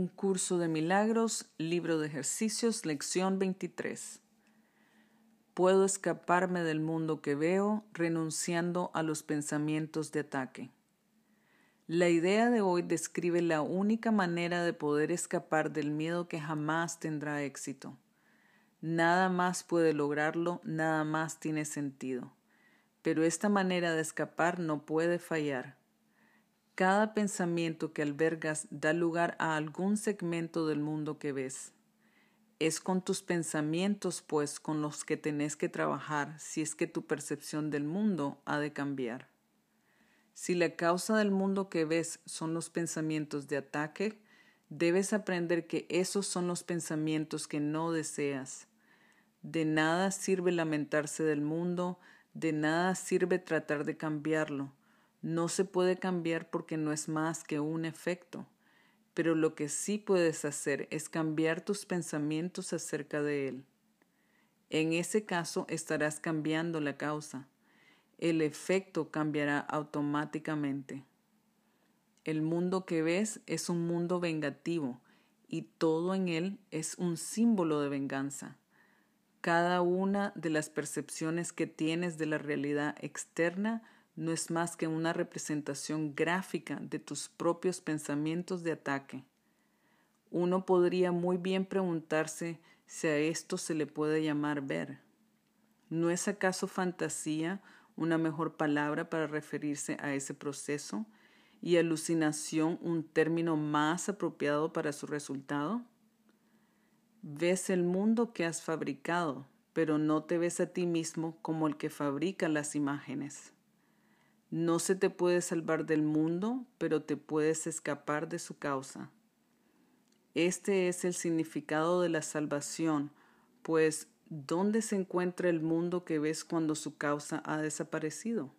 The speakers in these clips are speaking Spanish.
Un curso de milagros, libro de ejercicios, lección 23. Puedo escaparme del mundo que veo renunciando a los pensamientos de ataque. La idea de hoy describe la única manera de poder escapar del miedo que jamás tendrá éxito. Nada más puede lograrlo, nada más tiene sentido. Pero esta manera de escapar no puede fallar cada pensamiento que albergas da lugar a algún segmento del mundo que ves. Es con tus pensamientos, pues, con los que tenés que trabajar si es que tu percepción del mundo ha de cambiar. Si la causa del mundo que ves son los pensamientos de ataque, debes aprender que esos son los pensamientos que no deseas. De nada sirve lamentarse del mundo, de nada sirve tratar de cambiarlo no se puede cambiar porque no es más que un efecto. pero lo que sí puedes hacer es cambiar tus pensamientos acerca de él. En ese caso estarás cambiando la causa. El efecto cambiará automáticamente. El mundo que ves es un mundo vengativo y todo en él es un símbolo de venganza. Cada una de las percepciones que tienes de la realidad externa no es más que una representación gráfica de tus propios pensamientos de ataque. Uno podría muy bien preguntarse si a esto se le puede llamar ver. ¿No es acaso fantasía una mejor palabra para referirse a ese proceso y alucinación un término más apropiado para su resultado? Ves el mundo que has fabricado, pero no te ves a ti mismo como el que fabrica las imágenes. No se te puede salvar del mundo, pero te puedes escapar de su causa. Este es el significado de la salvación, pues ¿dónde se encuentra el mundo que ves cuando su causa ha desaparecido?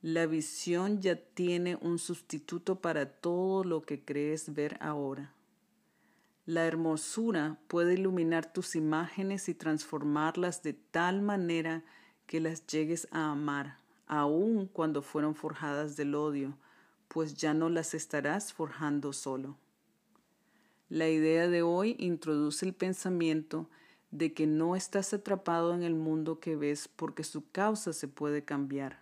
La visión ya tiene un sustituto para todo lo que crees ver ahora. La hermosura puede iluminar tus imágenes y transformarlas de tal manera que las llegues a amar, aun cuando fueron forjadas del odio, pues ya no las estarás forjando solo. La idea de hoy introduce el pensamiento de que no estás atrapado en el mundo que ves porque su causa se puede cambiar.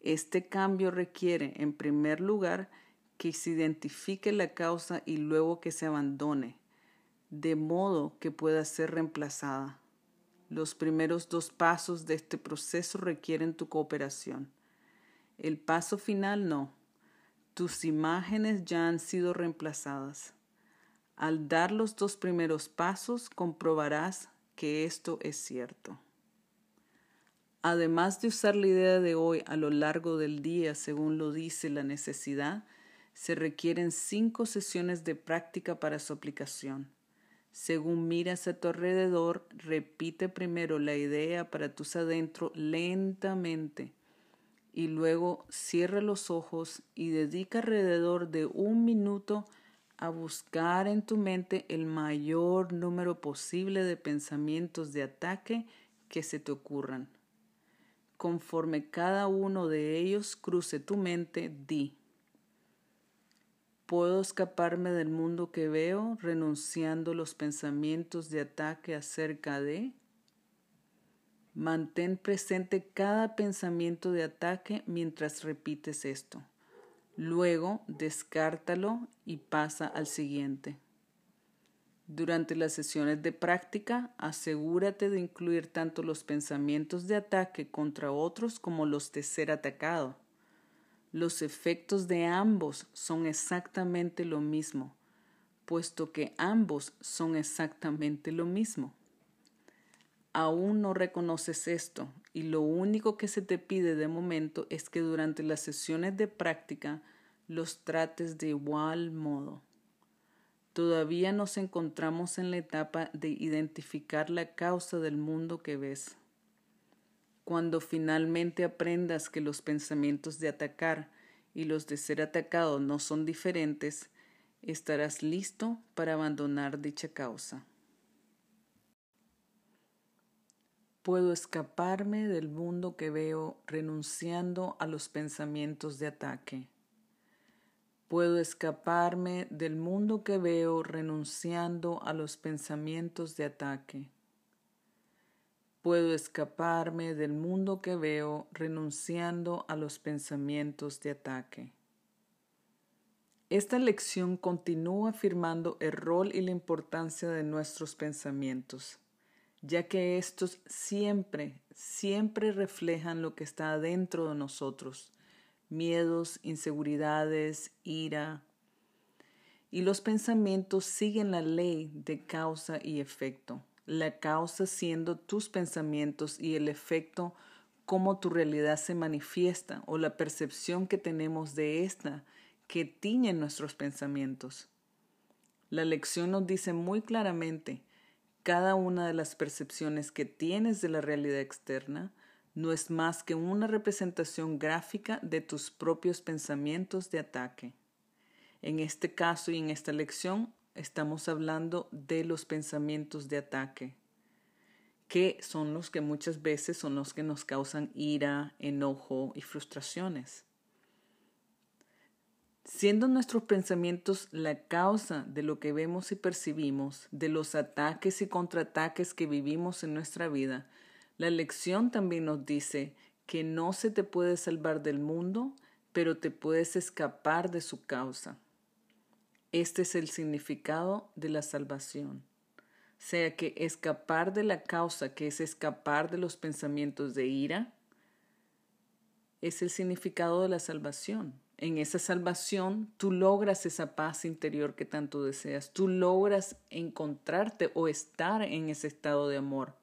Este cambio requiere, en primer lugar, que se identifique la causa y luego que se abandone, de modo que pueda ser reemplazada. Los primeros dos pasos de este proceso requieren tu cooperación. El paso final no. Tus imágenes ya han sido reemplazadas. Al dar los dos primeros pasos comprobarás que esto es cierto. Además de usar la idea de hoy a lo largo del día según lo dice la necesidad, se requieren cinco sesiones de práctica para su aplicación. Según miras a tu alrededor, repite primero la idea para tus adentro lentamente y luego cierra los ojos y dedica alrededor de un minuto a buscar en tu mente el mayor número posible de pensamientos de ataque que se te ocurran. Conforme cada uno de ellos cruce tu mente, di, ¿Puedo escaparme del mundo que veo renunciando los pensamientos de ataque acerca de? Mantén presente cada pensamiento de ataque mientras repites esto. Luego descártalo y pasa al siguiente. Durante las sesiones de práctica, asegúrate de incluir tanto los pensamientos de ataque contra otros como los de ser atacado. Los efectos de ambos son exactamente lo mismo, puesto que ambos son exactamente lo mismo. Aún no reconoces esto y lo único que se te pide de momento es que durante las sesiones de práctica los trates de igual modo. Todavía nos encontramos en la etapa de identificar la causa del mundo que ves. Cuando finalmente aprendas que los pensamientos de atacar y los de ser atacado no son diferentes, estarás listo para abandonar dicha causa. Puedo escaparme del mundo que veo renunciando a los pensamientos de ataque. Puedo escaparme del mundo que veo renunciando a los pensamientos de ataque. Puedo escaparme del mundo que veo renunciando a los pensamientos de ataque. Esta lección continúa afirmando el rol y la importancia de nuestros pensamientos, ya que estos siempre, siempre reflejan lo que está dentro de nosotros, miedos, inseguridades, ira. Y los pensamientos siguen la ley de causa y efecto la causa siendo tus pensamientos y el efecto cómo tu realidad se manifiesta o la percepción que tenemos de esta que tiñe nuestros pensamientos. La lección nos dice muy claramente, cada una de las percepciones que tienes de la realidad externa no es más que una representación gráfica de tus propios pensamientos de ataque. En este caso y en esta lección estamos hablando de los pensamientos de ataque, que son los que muchas veces son los que nos causan ira, enojo y frustraciones. Siendo nuestros pensamientos la causa de lo que vemos y percibimos, de los ataques y contraataques que vivimos en nuestra vida, la lección también nos dice que no se te puede salvar del mundo, pero te puedes escapar de su causa. Este es el significado de la salvación. Sea que escapar de la causa, que es escapar de los pensamientos de ira, es el significado de la salvación. En esa salvación tú logras esa paz interior que tanto deseas, tú logras encontrarte o estar en ese estado de amor.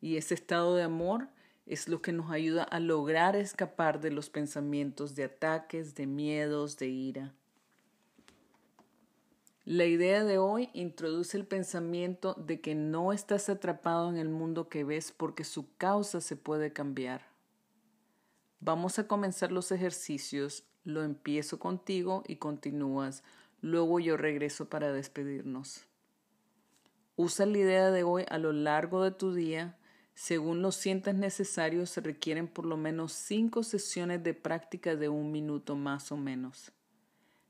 Y ese estado de amor es lo que nos ayuda a lograr escapar de los pensamientos de ataques, de miedos, de ira. La idea de hoy introduce el pensamiento de que no estás atrapado en el mundo que ves porque su causa se puede cambiar. Vamos a comenzar los ejercicios, lo empiezo contigo y continúas, luego yo regreso para despedirnos. Usa la idea de hoy a lo largo de tu día, según lo sientas necesario se requieren por lo menos cinco sesiones de práctica de un minuto más o menos.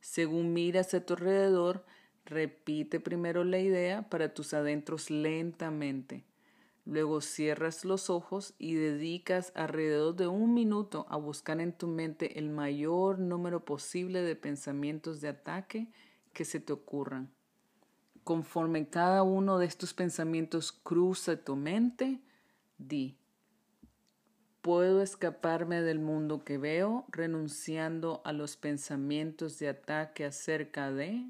Según miras a tu alrededor, Repite primero la idea para tus adentros lentamente. Luego cierras los ojos y dedicas alrededor de un minuto a buscar en tu mente el mayor número posible de pensamientos de ataque que se te ocurran. Conforme cada uno de estos pensamientos cruza tu mente, di, puedo escaparme del mundo que veo renunciando a los pensamientos de ataque acerca de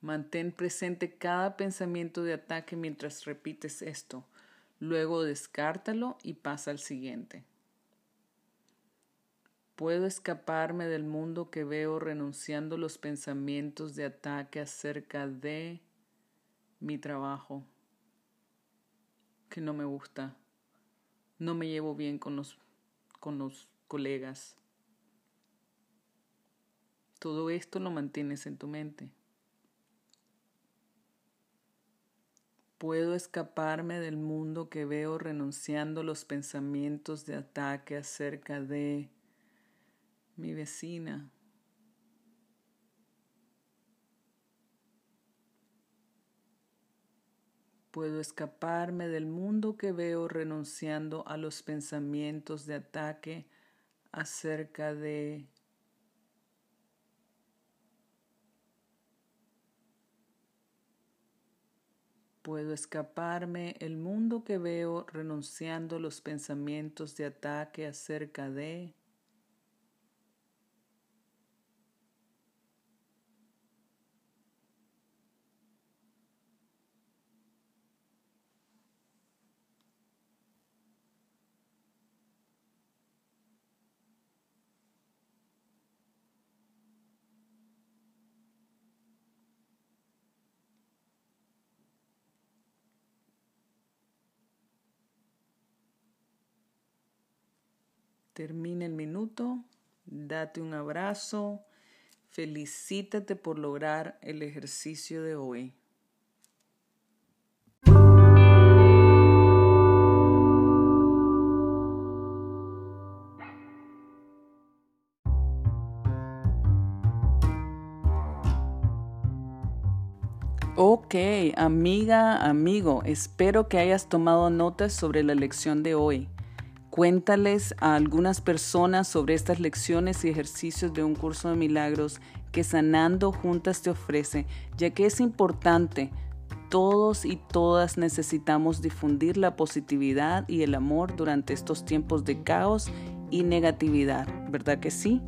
Mantén presente cada pensamiento de ataque mientras repites esto. Luego descártalo y pasa al siguiente. Puedo escaparme del mundo que veo renunciando los pensamientos de ataque acerca de mi trabajo, que no me gusta, no me llevo bien con los, con los colegas. Todo esto lo mantienes en tu mente. Puedo escaparme del mundo que veo renunciando los pensamientos de ataque acerca de mi vecina. Puedo escaparme del mundo que veo renunciando a los pensamientos de ataque acerca de Puedo escaparme. El mundo que veo renunciando los pensamientos de ataque acerca de Termina el minuto, date un abrazo, felicítate por lograr el ejercicio de hoy. Ok, amiga, amigo, espero que hayas tomado notas sobre la lección de hoy. Cuéntales a algunas personas sobre estas lecciones y ejercicios de un curso de milagros que Sanando Juntas te ofrece, ya que es importante. Todos y todas necesitamos difundir la positividad y el amor durante estos tiempos de caos y negatividad, ¿verdad que sí?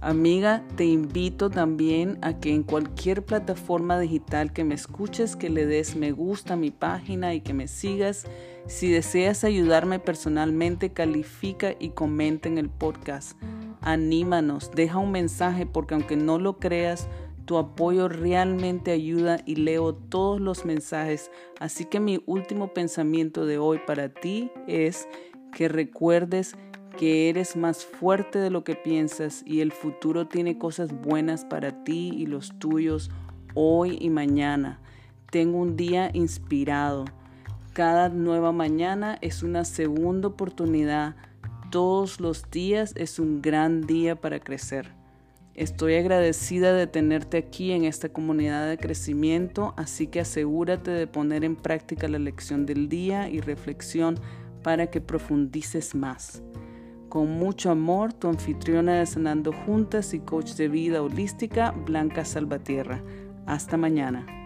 Amiga, te invito también a que en cualquier plataforma digital que me escuches, que le des me gusta a mi página y que me sigas. Si deseas ayudarme personalmente, califica y comenta en el podcast. Anímanos, deja un mensaje porque aunque no lo creas, tu apoyo realmente ayuda y leo todos los mensajes. Así que mi último pensamiento de hoy para ti es que recuerdes que eres más fuerte de lo que piensas y el futuro tiene cosas buenas para ti y los tuyos hoy y mañana. Tengo un día inspirado. Cada nueva mañana es una segunda oportunidad. Todos los días es un gran día para crecer. Estoy agradecida de tenerte aquí en esta comunidad de crecimiento, así que asegúrate de poner en práctica la lección del día y reflexión para que profundices más. Con mucho amor, tu anfitriona de Sanando Juntas y coach de vida holística, Blanca Salvatierra. Hasta mañana.